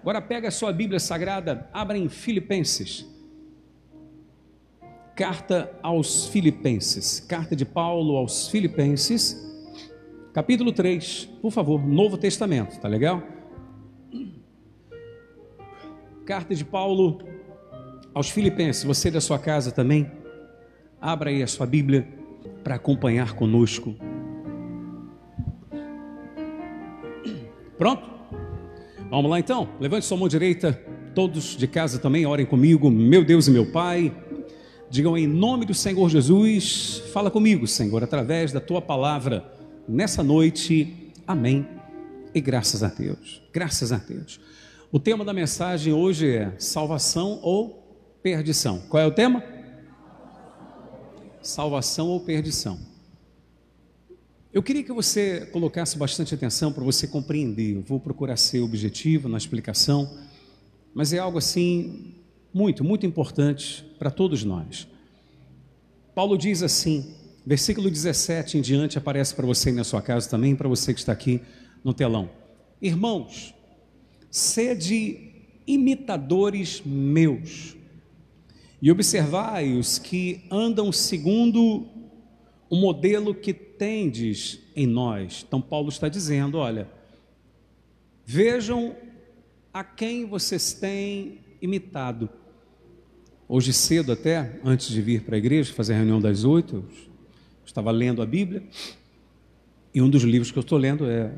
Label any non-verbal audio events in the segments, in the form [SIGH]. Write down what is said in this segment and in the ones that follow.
Agora pega a sua Bíblia Sagrada, abra em Filipenses. Carta aos Filipenses. Carta de Paulo aos Filipenses, capítulo 3, por favor, Novo Testamento, tá legal? Carta de Paulo aos Filipenses, você da sua casa também, abra aí a sua Bíblia para acompanhar conosco. Pronto? Vamos lá então? Levante sua mão direita, todos de casa também, orem comigo. Meu Deus e meu Pai, digam em nome do Senhor Jesus, fala comigo, Senhor, através da tua palavra nessa noite. Amém. E graças a Deus, graças a Deus. O tema da mensagem hoje é salvação ou perdição. Qual é o tema? Salvação ou perdição. Eu queria que você colocasse bastante atenção para você compreender. Eu vou procurar ser objetivo na explicação, mas é algo assim muito, muito importante para todos nós. Paulo diz assim, versículo 17 em diante aparece para você na sua casa também, para você que está aqui no telão. Irmãos, sede imitadores meus e observai os que andam segundo o modelo que tendes em nós. Então, Paulo está dizendo: olha, vejam a quem vocês têm imitado. Hoje cedo, até antes de vir para a igreja, fazer a reunião das oito, estava lendo a Bíblia, e um dos livros que eu estou lendo é,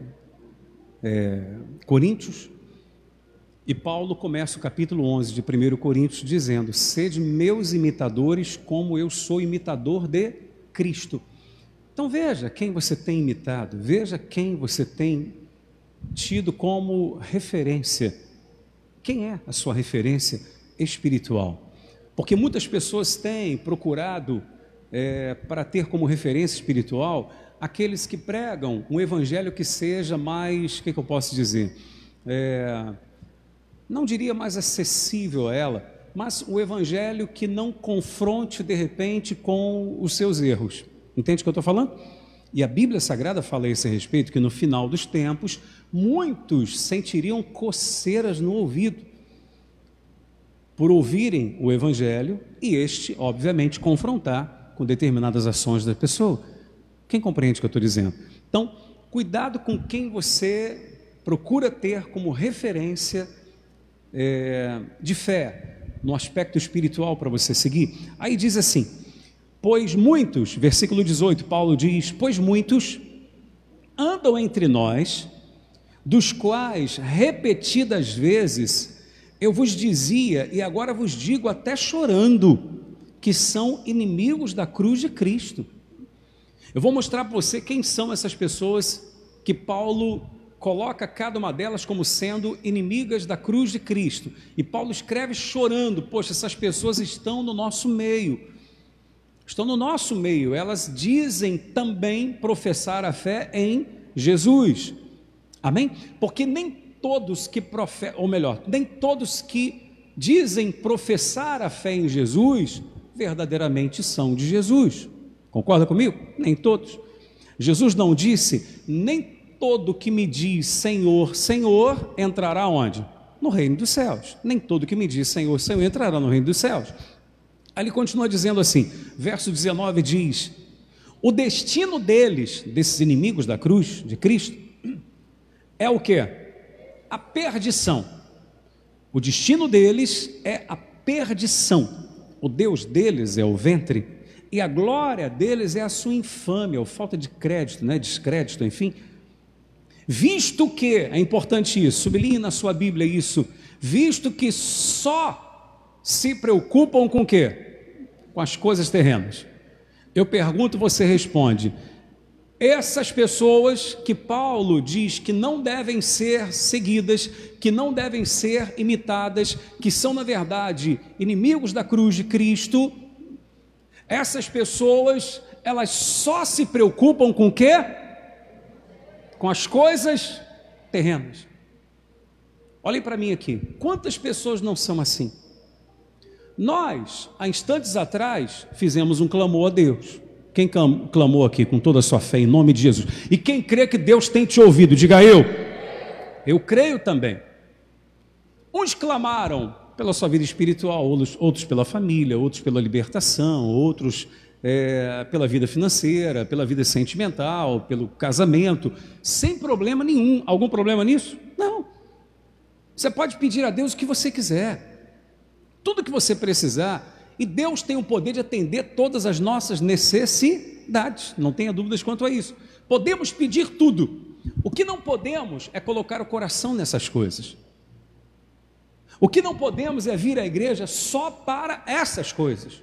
é Coríntios, e Paulo começa o capítulo 11 de 1 Coríntios dizendo: Sede meus imitadores, como eu sou imitador de Cristo. Então veja quem você tem imitado, veja quem você tem tido como referência. Quem é a sua referência espiritual? Porque muitas pessoas têm procurado é, para ter como referência espiritual aqueles que pregam um evangelho que seja mais, o que, que, eu posso dizer? É, não diria mais acessível a ela, mas o evangelho que não confronte de repente com os seus erros. Entende o que eu estou falando? E a Bíblia Sagrada fala a esse respeito que no final dos tempos muitos sentiriam coceiras no ouvido por ouvirem o Evangelho e este, obviamente, confrontar com determinadas ações da pessoa. Quem compreende o que eu estou dizendo? Então, cuidado com quem você procura ter como referência é, de fé no aspecto espiritual para você seguir. Aí diz assim: Pois muitos, versículo 18, Paulo diz: Pois muitos andam entre nós, dos quais repetidas vezes eu vos dizia, e agora vos digo até chorando, que são inimigos da cruz de Cristo. Eu vou mostrar para você quem são essas pessoas que Paulo coloca cada uma delas como sendo inimigas da cruz de Cristo. E Paulo escreve chorando: Poxa, essas pessoas estão no nosso meio estão no nosso meio, elas dizem também professar a fé em Jesus. Amém? Porque nem todos que professam, ou melhor, nem todos que dizem professar a fé em Jesus verdadeiramente são de Jesus. Concorda comigo? Nem todos. Jesus não disse: nem todo que me diz Senhor, Senhor entrará onde? No reino dos céus. Nem todo que me diz Senhor, Senhor entrará no reino dos céus. Aí ele continua dizendo assim, verso 19 diz: O destino deles, desses inimigos da cruz de Cristo, é o que? A perdição. O destino deles é a perdição. O Deus deles é o ventre e a glória deles é a sua infâmia, ou falta de crédito, né? descrédito, enfim. Visto que, é importante isso, sublinhe na sua Bíblia isso, visto que só se preocupam com o quê? Com as coisas terrenas. Eu pergunto, você responde. Essas pessoas que Paulo diz que não devem ser seguidas, que não devem ser imitadas, que são, na verdade, inimigos da cruz de Cristo, essas pessoas, elas só se preocupam com o quê? Com as coisas terrenas. Olhem para mim aqui. Quantas pessoas não são assim? Nós, há instantes atrás, fizemos um clamor a Deus. Quem clamou aqui com toda a sua fé em nome de Jesus? E quem crê que Deus tem te ouvido, diga eu. Eu creio também. Uns clamaram pela sua vida espiritual, outros pela família, outros pela libertação, outros é, pela vida financeira, pela vida sentimental, pelo casamento, sem problema nenhum. Algum problema nisso? Não. Você pode pedir a Deus o que você quiser, tudo que você precisar, e Deus tem o poder de atender todas as nossas necessidades, não tenha dúvidas quanto a isso. Podemos pedir tudo, o que não podemos é colocar o coração nessas coisas. O que não podemos é vir à igreja só para essas coisas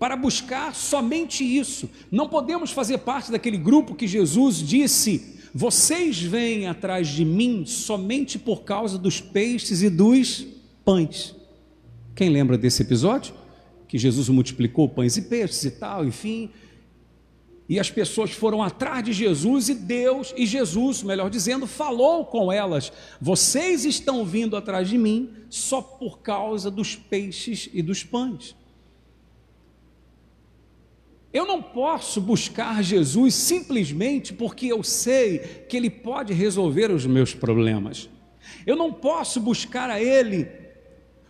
para buscar somente isso. Não podemos fazer parte daquele grupo que Jesus disse: vocês vêm atrás de mim somente por causa dos peixes e dos pães. Quem lembra desse episódio? Que Jesus multiplicou pães e peixes e tal, enfim. E as pessoas foram atrás de Jesus e Deus, e Jesus, melhor dizendo, falou com elas: Vocês estão vindo atrás de mim só por causa dos peixes e dos pães. Eu não posso buscar Jesus simplesmente porque eu sei que Ele pode resolver os meus problemas. Eu não posso buscar a Ele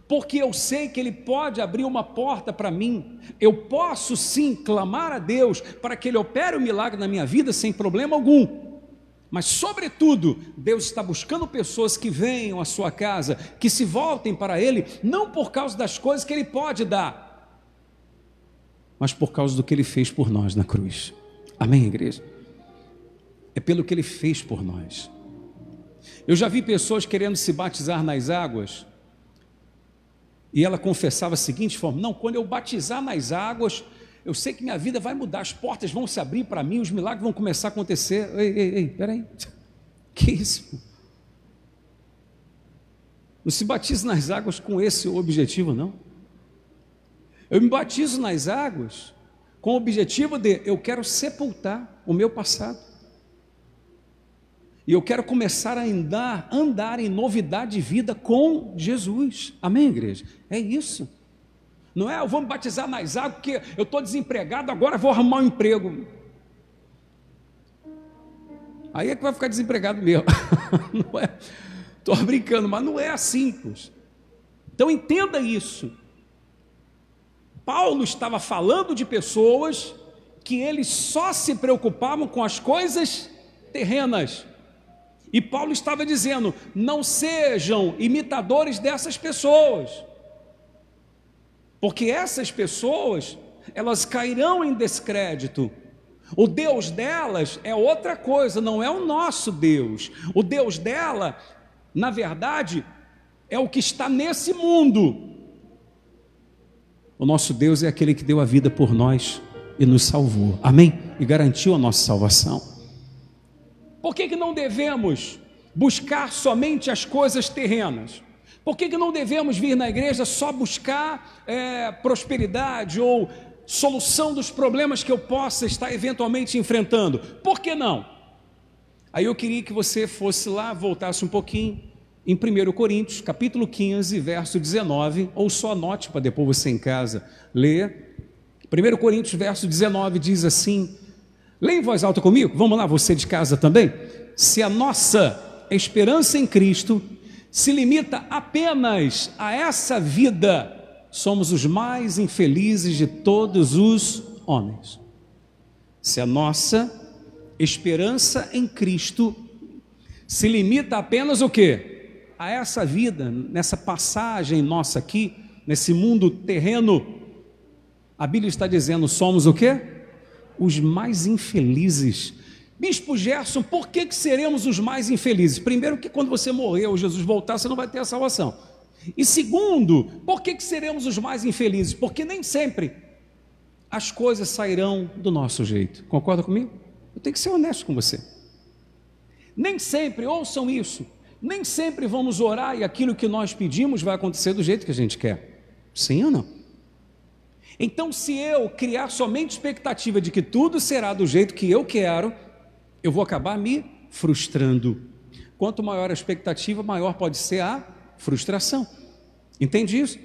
porque eu sei que Ele pode abrir uma porta para mim. Eu posso sim clamar a Deus para que Ele opere o um milagre na minha vida sem problema algum. Mas, sobretudo, Deus está buscando pessoas que venham à sua casa, que se voltem para Ele, não por causa das coisas que Ele pode dar, mas por causa do que ele fez por nós na cruz. Amém, igreja? É pelo que ele fez por nós. Eu já vi pessoas querendo se batizar nas águas, e ela confessava a seguinte forma: Não, quando eu batizar nas águas, eu sei que minha vida vai mudar, as portas vão se abrir para mim, os milagres vão começar a acontecer. Ei, ei, ei, peraí, [LAUGHS] que isso? Não se batize nas águas com esse objetivo, não. Eu me batizo nas águas com o objetivo de eu quero sepultar o meu passado. E eu quero começar a andar, andar em novidade de vida com Jesus. Amém, igreja? É isso. Não é eu vou me batizar nas águas porque eu estou desempregado, agora vou arrumar um emprego. Aí é que vai ficar desempregado mesmo. [LAUGHS] Não é? Estou brincando, mas não é assim. Pois. Então entenda isso. Paulo estava falando de pessoas que eles só se preocupavam com as coisas terrenas. E Paulo estava dizendo: não sejam imitadores dessas pessoas, porque essas pessoas, elas cairão em descrédito. O Deus delas é outra coisa, não é o nosso Deus. O Deus dela, na verdade, é o que está nesse mundo, o nosso Deus é aquele que deu a vida por nós e nos salvou. Amém? E garantiu a nossa salvação. Por que, que não devemos buscar somente as coisas terrenas? Por que, que não devemos vir na igreja só buscar é, prosperidade ou solução dos problemas que eu possa estar eventualmente enfrentando? Por que não? Aí eu queria que você fosse lá, voltasse um pouquinho em 1 Coríntios, capítulo 15, verso 19, ou só anote para depois você em casa ler. 1 Coríntios, verso 19 diz assim: Leia em voz alta comigo, vamos lá, você de casa também. Se a nossa esperança em Cristo se limita apenas a essa vida, somos os mais infelizes de todos os homens. Se a nossa esperança em Cristo se limita apenas o quê? A essa vida, nessa passagem nossa aqui, nesse mundo terreno, a Bíblia está dizendo: somos o quê? Os mais infelizes. Bispo Gerson, por que, que seremos os mais infelizes? Primeiro, que quando você morrer ou Jesus voltar, você não vai ter a salvação. E segundo, por que, que seremos os mais infelizes? Porque nem sempre as coisas sairão do nosso jeito. Concorda comigo? Eu tenho que ser honesto com você. Nem sempre, ouçam isso, nem sempre vamos orar e aquilo que nós pedimos vai acontecer do jeito que a gente quer. Sim ou não? Então, se eu criar somente expectativa de que tudo será do jeito que eu quero, eu vou acabar me frustrando. Quanto maior a expectativa, maior pode ser a frustração. Entende isso?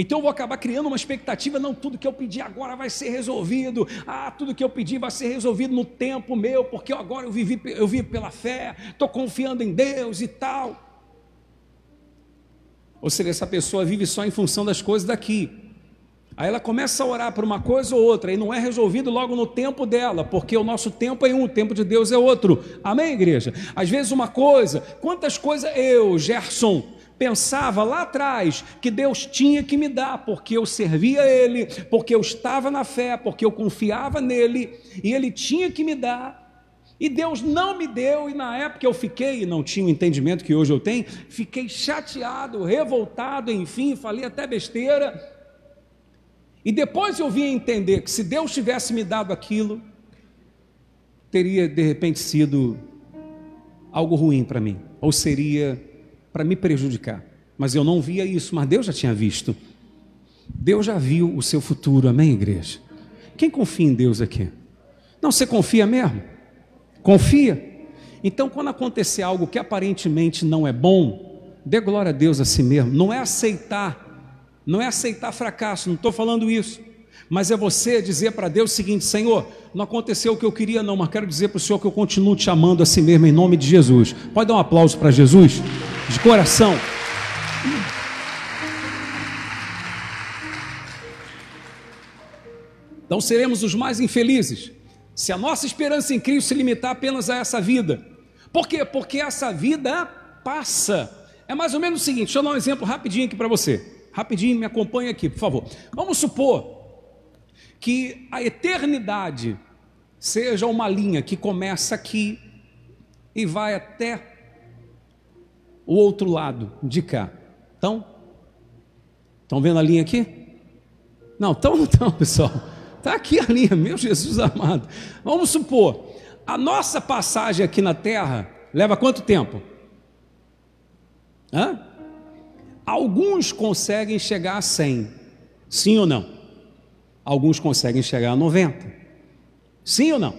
Então eu vou acabar criando uma expectativa, não, tudo que eu pedi agora vai ser resolvido. Ah, tudo que eu pedi vai ser resolvido no tempo meu, porque agora eu vivi, eu vivo pela fé, estou confiando em Deus e tal. Ou seja, essa pessoa vive só em função das coisas daqui. Aí ela começa a orar por uma coisa ou outra, e não é resolvido logo no tempo dela, porque o nosso tempo é um, o tempo de Deus é outro. Amém, igreja? Às vezes uma coisa, quantas coisas eu, Gerson, pensava lá atrás que Deus tinha que me dar, porque eu servia Ele, porque eu estava na fé, porque eu confiava nele, e Ele tinha que me dar. E Deus não me deu, e na época eu fiquei, e não tinha o entendimento que hoje eu tenho, fiquei chateado, revoltado, enfim, falei até besteira. E depois eu vim entender que se Deus tivesse me dado aquilo, teria de repente sido algo ruim para mim, ou seria para me prejudicar. Mas eu não via isso, mas Deus já tinha visto. Deus já viu o seu futuro, amém, igreja? Quem confia em Deus aqui? Não, você confia mesmo? Confia? Então, quando acontecer algo que aparentemente não é bom, dê glória a Deus a si mesmo. Não é aceitar, não é aceitar fracasso, não estou falando isso. Mas é você dizer para Deus o seguinte: Senhor, não aconteceu o que eu queria, não, mas quero dizer para o Senhor que eu continuo te amando a si mesmo em nome de Jesus. Pode dar um aplauso para Jesus? De coração. Então seremos os mais infelizes se a nossa esperança em Cristo se limitar apenas a essa vida. Por quê? Porque essa vida passa. É mais ou menos o seguinte: deixa eu dar um exemplo rapidinho aqui para você. Rapidinho, me acompanha aqui, por favor. Vamos supor que a eternidade seja uma linha que começa aqui e vai até o outro lado de cá. Então, estão vendo a linha aqui? Não, estão não estão, [LAUGHS] pessoal. Está aqui a linha, meu Jesus amado. Vamos supor, a nossa passagem aqui na Terra leva quanto tempo? Hã? Alguns conseguem chegar a 100, sim ou não? Alguns conseguem chegar a 90. Sim ou não?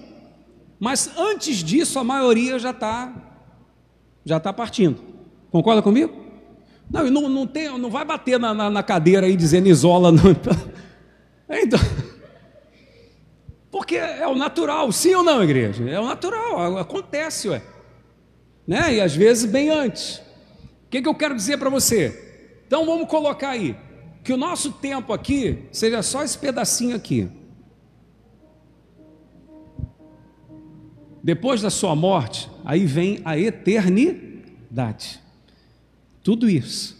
Mas antes disso, a maioria já está já tá partindo. Concorda comigo? Não, não, não, tem, não vai bater na, na, na cadeira aí dizendo isola. Não. [LAUGHS] Então, porque é o natural, sim ou não, igreja? É o natural, acontece, ué. Né? E às vezes bem antes. O que, que eu quero dizer para você? Então vamos colocar aí que o nosso tempo aqui seja só esse pedacinho aqui. Depois da sua morte, aí vem a eternidade. Tudo isso.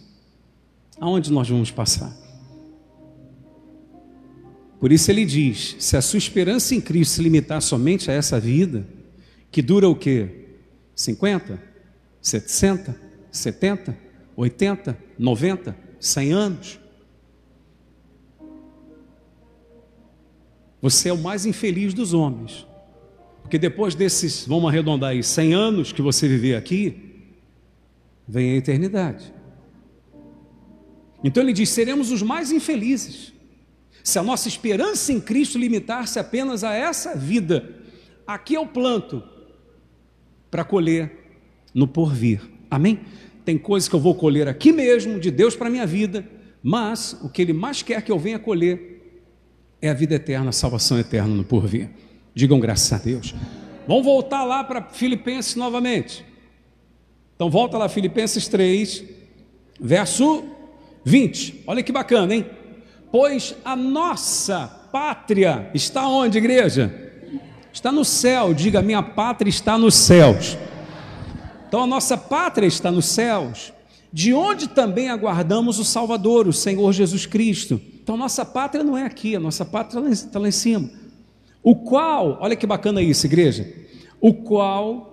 Aonde nós vamos passar? Por isso ele diz: se a sua esperança em Cristo se limitar somente a essa vida, que dura o quê? 50, 60, 70, 80, 90, 100 anos, Você é o mais infeliz dos homens. Porque depois desses, vamos arredondar aí, 100 anos que você viver aqui, vem a eternidade. Então ele diz: seremos os mais infelizes. Se a nossa esperança em Cristo limitar-se apenas a essa vida, aqui é o planto para colher no porvir. Amém? Tem coisas que eu vou colher aqui mesmo, de Deus para a minha vida, mas o que Ele mais quer que eu venha colher é a vida eterna, a salvação eterna no porvir. Digam graças a Deus. Vamos voltar lá para Filipenses novamente. Então volta lá, Filipenses 3, verso 20. Olha que bacana, hein? Pois a nossa pátria está onde, igreja? Está no céu. Diga, minha pátria está nos céus. Então a nossa pátria está nos céus, de onde também aguardamos o Salvador, o Senhor Jesus Cristo então, nossa pátria não é aqui, a nossa pátria está lá em cima. O qual, olha que bacana isso, igreja. O qual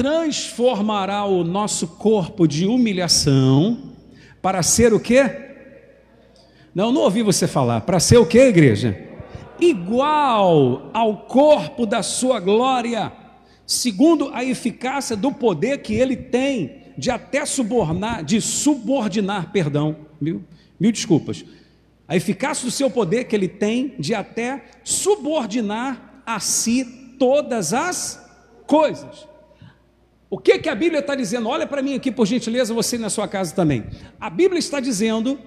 transformará o nosso corpo de humilhação para ser o quê? Não, não ouvi você falar. Para ser o quê, igreja? Igual ao corpo da sua glória, segundo a eficácia do poder que ele tem de até subornar, de subordinar, perdão, mil, mil desculpas a eficácia do seu poder que ele tem de até subordinar a si todas as coisas. O que, que a Bíblia está dizendo? Olha para mim aqui, por gentileza, você na sua casa também. A Bíblia está dizendo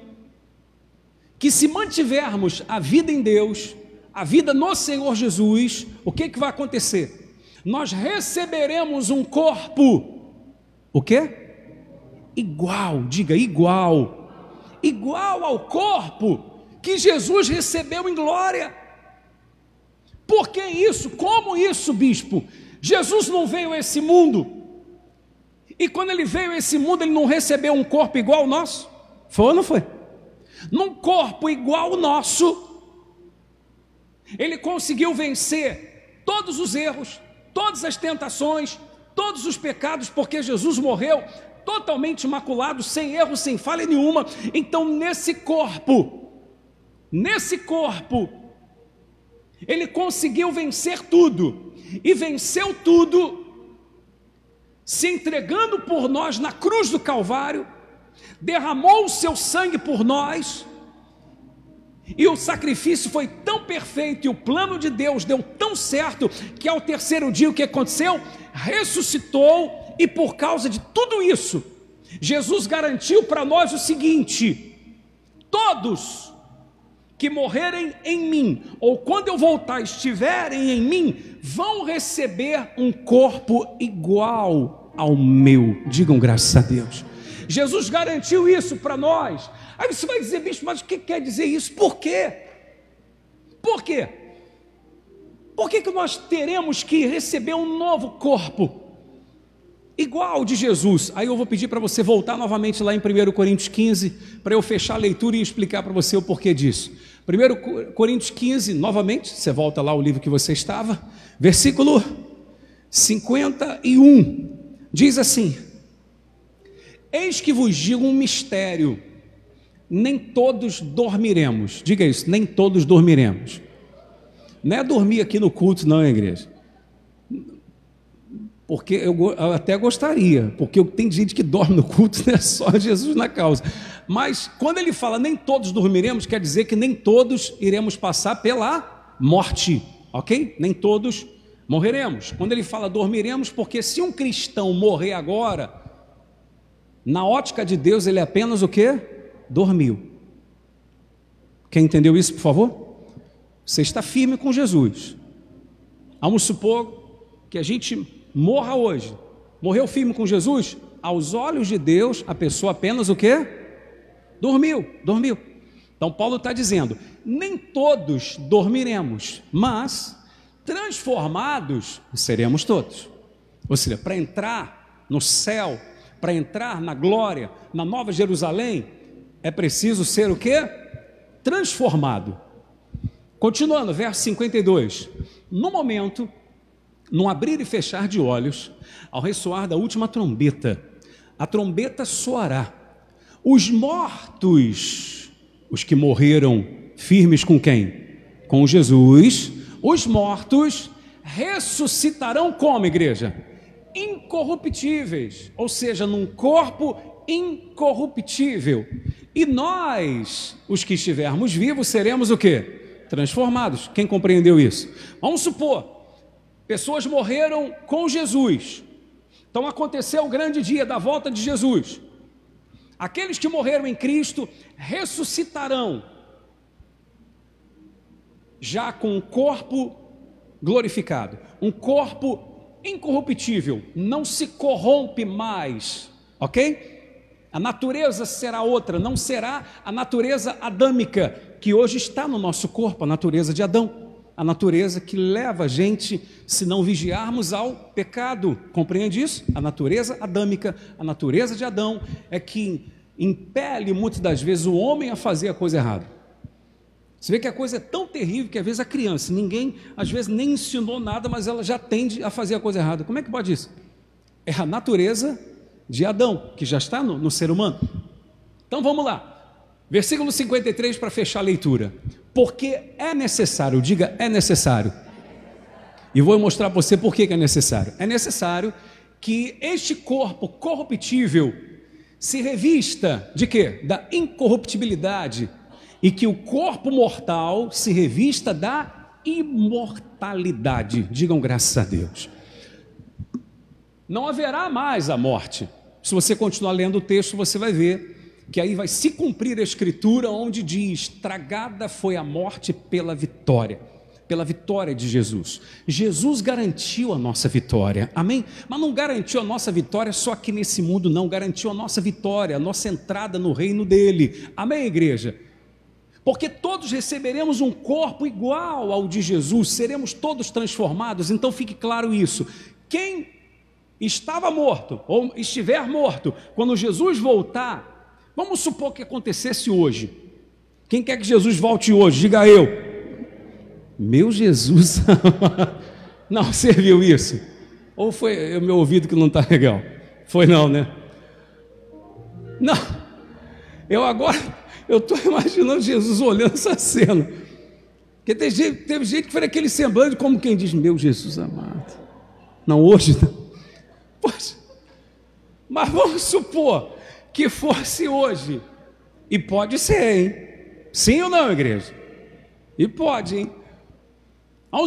que se mantivermos a vida em Deus, a vida no Senhor Jesus, o que, que vai acontecer? Nós receberemos um corpo, o que? Igual, diga igual igual ao corpo que Jesus recebeu em glória. Por que isso? Como isso, bispo? Jesus não veio a esse mundo. E quando ele veio a esse mundo, ele não recebeu um corpo igual ao nosso? Foi ou não foi? Num corpo igual ao nosso, ele conseguiu vencer todos os erros, todas as tentações, todos os pecados, porque Jesus morreu totalmente imaculado, sem erro, sem falha nenhuma. Então, nesse corpo, nesse corpo, ele conseguiu vencer tudo, e venceu tudo, se entregando por nós na cruz do Calvário, derramou o seu sangue por nós, e o sacrifício foi tão perfeito e o plano de Deus deu tão certo que ao terceiro dia o que aconteceu? Ressuscitou e por causa de tudo isso, Jesus garantiu para nós o seguinte: todos que morrerem em mim, ou quando eu voltar estiverem em mim, vão receber um corpo igual ao meu. Digam graças a Deus. Jesus garantiu isso para nós. Aí você vai dizer, bicho, mas o que quer dizer isso? Por quê? Por quê? Por que, que nós teremos que receber um novo corpo? Igual de Jesus. Aí eu vou pedir para você voltar novamente lá em 1 Coríntios 15, para eu fechar a leitura e explicar para você o porquê disso. 1 Coríntios 15, novamente, você volta lá o livro que você estava, versículo 51, diz assim: Eis que vos digo um mistério, nem todos dormiremos. Diga isso, nem todos dormiremos. Não é dormir aqui no culto, não, igreja. Porque eu, eu até gostaria, porque tem gente que dorme no culto, é [LAUGHS] só Jesus na causa. Mas quando ele fala nem todos dormiremos, quer dizer que nem todos iremos passar pela morte, ok? Nem todos morreremos. Quando ele fala dormiremos, porque se um cristão morrer agora, na ótica de Deus, ele é apenas o que? Dormiu. Quem entendeu isso, por favor? Você está firme com Jesus. Vamos supor que a gente morra hoje. Morreu firme com Jesus? Aos olhos de Deus, a pessoa apenas o que? Dormiu, dormiu. Então Paulo está dizendo: nem todos dormiremos, mas transformados seremos todos. Ou seja, para entrar no céu, para entrar na glória, na nova Jerusalém, é preciso ser o que? Transformado. Continuando, verso 52. No momento, num abrir e fechar de olhos, ao ressoar da última trombeta, a trombeta soará. Os mortos, os que morreram firmes com quem? Com Jesus, os mortos ressuscitarão como, igreja? incorruptíveis, ou seja, num corpo incorruptível. E nós, os que estivermos vivos, seremos o que? Transformados. Quem compreendeu isso? Vamos supor, pessoas morreram com Jesus. Então aconteceu o grande dia da volta de Jesus. Aqueles que morreram em Cristo ressuscitarão, já com um corpo glorificado, um corpo incorruptível, não se corrompe mais, ok? A natureza será outra, não será a natureza adâmica que hoje está no nosso corpo, a natureza de Adão, a natureza que leva a gente, se não vigiarmos, ao pecado. Compreende isso? A natureza adâmica, a natureza de Adão é que impele muitas das vezes o homem a fazer a coisa errada. Você vê que a coisa é tão terrível que às vezes a criança, ninguém às vezes nem ensinou nada, mas ela já tende a fazer a coisa errada. Como é que pode isso? É a natureza de Adão, que já está no, no ser humano. Então vamos lá. Versículo 53 para fechar a leitura. Porque é necessário, diga é necessário. E vou mostrar para você por que é necessário. É necessário que este corpo corruptível se revista de quê? Da incorruptibilidade e que o corpo mortal se revista da imortalidade. Digam graças a Deus. Não haverá mais a morte. Se você continuar lendo o texto, você vai ver que aí vai se cumprir a escritura onde diz: tragada foi a morte pela vitória pela vitória de Jesus. Jesus garantiu a nossa vitória, amém? Mas não garantiu a nossa vitória só aqui nesse mundo, não, garantiu a nossa vitória, a nossa entrada no reino dele, amém, igreja? Porque todos receberemos um corpo igual ao de Jesus, seremos todos transformados, então fique claro isso. Quem estava morto, ou estiver morto, quando Jesus voltar, vamos supor que acontecesse hoje. Quem quer que Jesus volte hoje? Diga eu. Meu Jesus, [LAUGHS] não, você viu isso? Ou foi o meu ouvido que não está legal? Foi não, né? Não, eu agora, eu estou imaginando Jesus olhando essa cena. Porque teve gente, teve gente que foi aquele semblante como quem diz, meu Jesus amado. Não, hoje não. Poxa, mas vamos supor que fosse hoje. E pode ser, hein? Sim ou não, igreja? E pode, hein?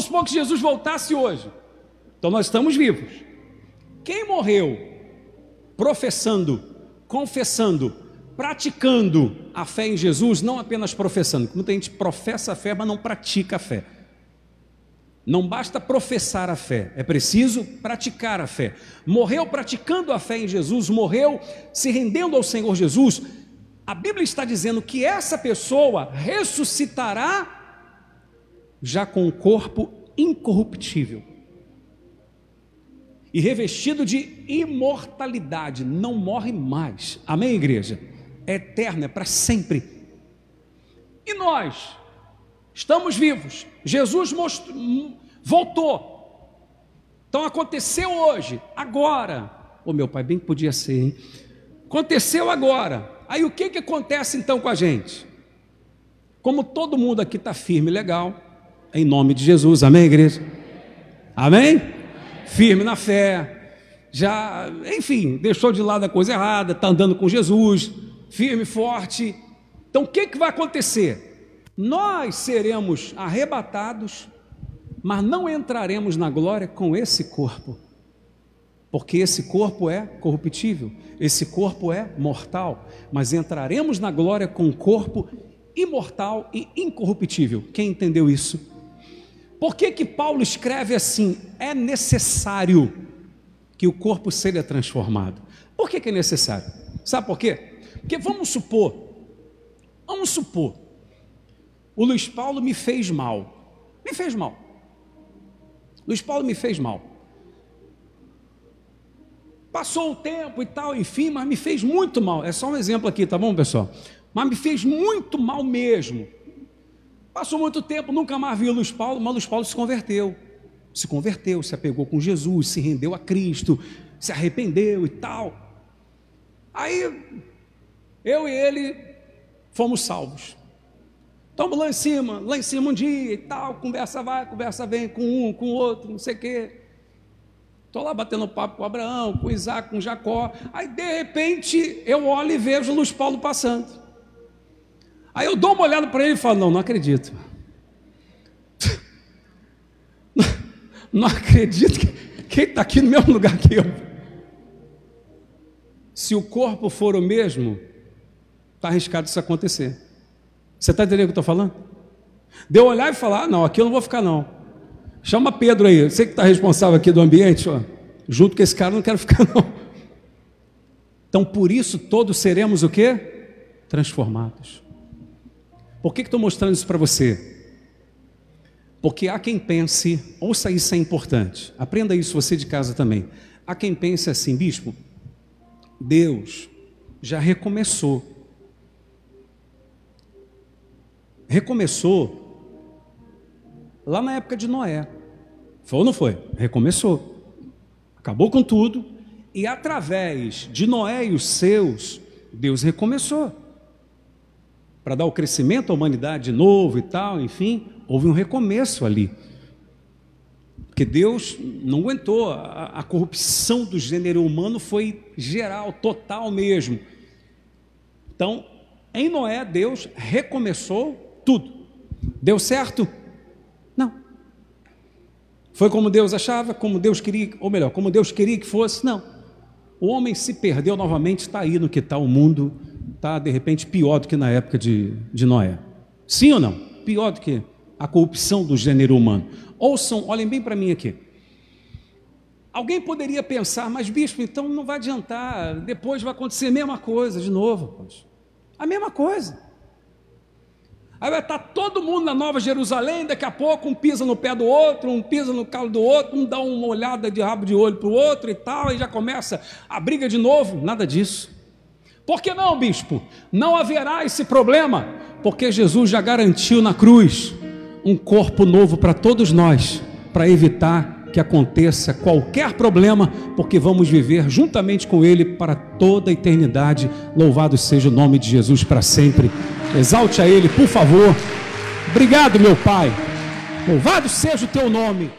Supor que Jesus voltasse hoje. Então nós estamos vivos. Quem morreu professando, confessando, praticando a fé em Jesus, não apenas professando, muita gente professa a fé, mas não pratica a fé. Não basta professar a fé, é preciso praticar a fé. Morreu praticando a fé em Jesus, morreu se rendendo ao Senhor Jesus. A Bíblia está dizendo que essa pessoa ressuscitará já com um corpo incorruptível e revestido de imortalidade, não morre mais. Amém, igreja? É eterno, é para sempre. E nós estamos vivos. Jesus mostrou, voltou. Então aconteceu hoje, agora. Ô oh, meu pai, bem podia ser, hein? Aconteceu agora. Aí o que, que acontece então com a gente? Como todo mundo aqui está firme, legal, em nome de Jesus. Amém, igreja? Amém? Firme na fé. Já, enfim, deixou de lado a coisa errada, está andando com Jesus, firme, forte. Então o que, que vai acontecer? Nós seremos arrebatados, mas não entraremos na glória com esse corpo, porque esse corpo é corruptível, esse corpo é mortal, mas entraremos na glória com um corpo imortal e incorruptível. Quem entendeu isso? Por que, que Paulo escreve assim? É necessário que o corpo seja transformado. Por que, que é necessário? Sabe por quê? Porque vamos supor, vamos supor, o Luiz Paulo me fez mal. Me fez mal. Luiz Paulo me fez mal. Passou o tempo e tal, enfim, mas me fez muito mal. É só um exemplo aqui, tá bom, pessoal? Mas me fez muito mal mesmo. Passou muito tempo, nunca mais viu Luiz Paulo, mas Luiz Paulo se converteu. Se converteu, se apegou com Jesus, se rendeu a Cristo, se arrependeu e tal. Aí, eu e ele fomos salvos. Estamos lá em cima, lá em cima um dia e tal, conversa vai, conversa vem com um, com outro, não sei o quê. Estou lá batendo papo com Abraão, com Isaac, com Jacó. Aí, de repente, eu olho e vejo Luiz Paulo passando. Aí eu dou uma olhada para ele e falo: Não, não acredito. [LAUGHS] Não, acredito que, ele está aqui no mesmo lugar que eu. Se o corpo for o mesmo, está arriscado isso acontecer. Você está entendendo o que eu estou falando? Deu olhar e falar: ah, Não, aqui eu não vou ficar, não. Chama Pedro aí, você que está responsável aqui do ambiente, ó, junto com esse cara, não quero [LAUGHS] ficar, não. Então, por isso, todos seremos o que? Transformados. Por que estou mostrando isso para você? Porque há quem pense, ouça isso é importante, aprenda isso você de casa também. Há quem pense assim, bispo, Deus já recomeçou. Recomeçou lá na época de Noé. Foi ou não foi? Recomeçou. Acabou com tudo. E através de Noé e os seus, Deus recomeçou para dar o crescimento à humanidade de novo e tal, enfim, houve um recomeço ali. Porque Deus não aguentou, a, a corrupção do gênero humano foi geral, total mesmo. Então, em Noé, Deus recomeçou tudo. Deu certo? Não. Foi como Deus achava, como Deus queria, ou melhor, como Deus queria que fosse? Não. O homem se perdeu novamente, está aí no que está o mundo está de repente pior do que na época de, de Noé. Sim ou não? Pior do que a corrupção do gênero humano. Ouçam, olhem bem para mim aqui. Alguém poderia pensar, mas bispo, então não vai adiantar, depois vai acontecer a mesma coisa de novo. A mesma coisa. Aí vai estar todo mundo na Nova Jerusalém, daqui a pouco um pisa no pé do outro, um pisa no calo do outro, um dá uma olhada de rabo de olho para o outro e tal, e já começa a briga de novo. Nada disso. Por que não, bispo? Não haverá esse problema, porque Jesus já garantiu na cruz um corpo novo para todos nós, para evitar que aconteça qualquer problema, porque vamos viver juntamente com Ele para toda a eternidade. Louvado seja o nome de Jesus para sempre. Exalte a Ele, por favor. Obrigado, meu Pai. Louvado seja o teu nome.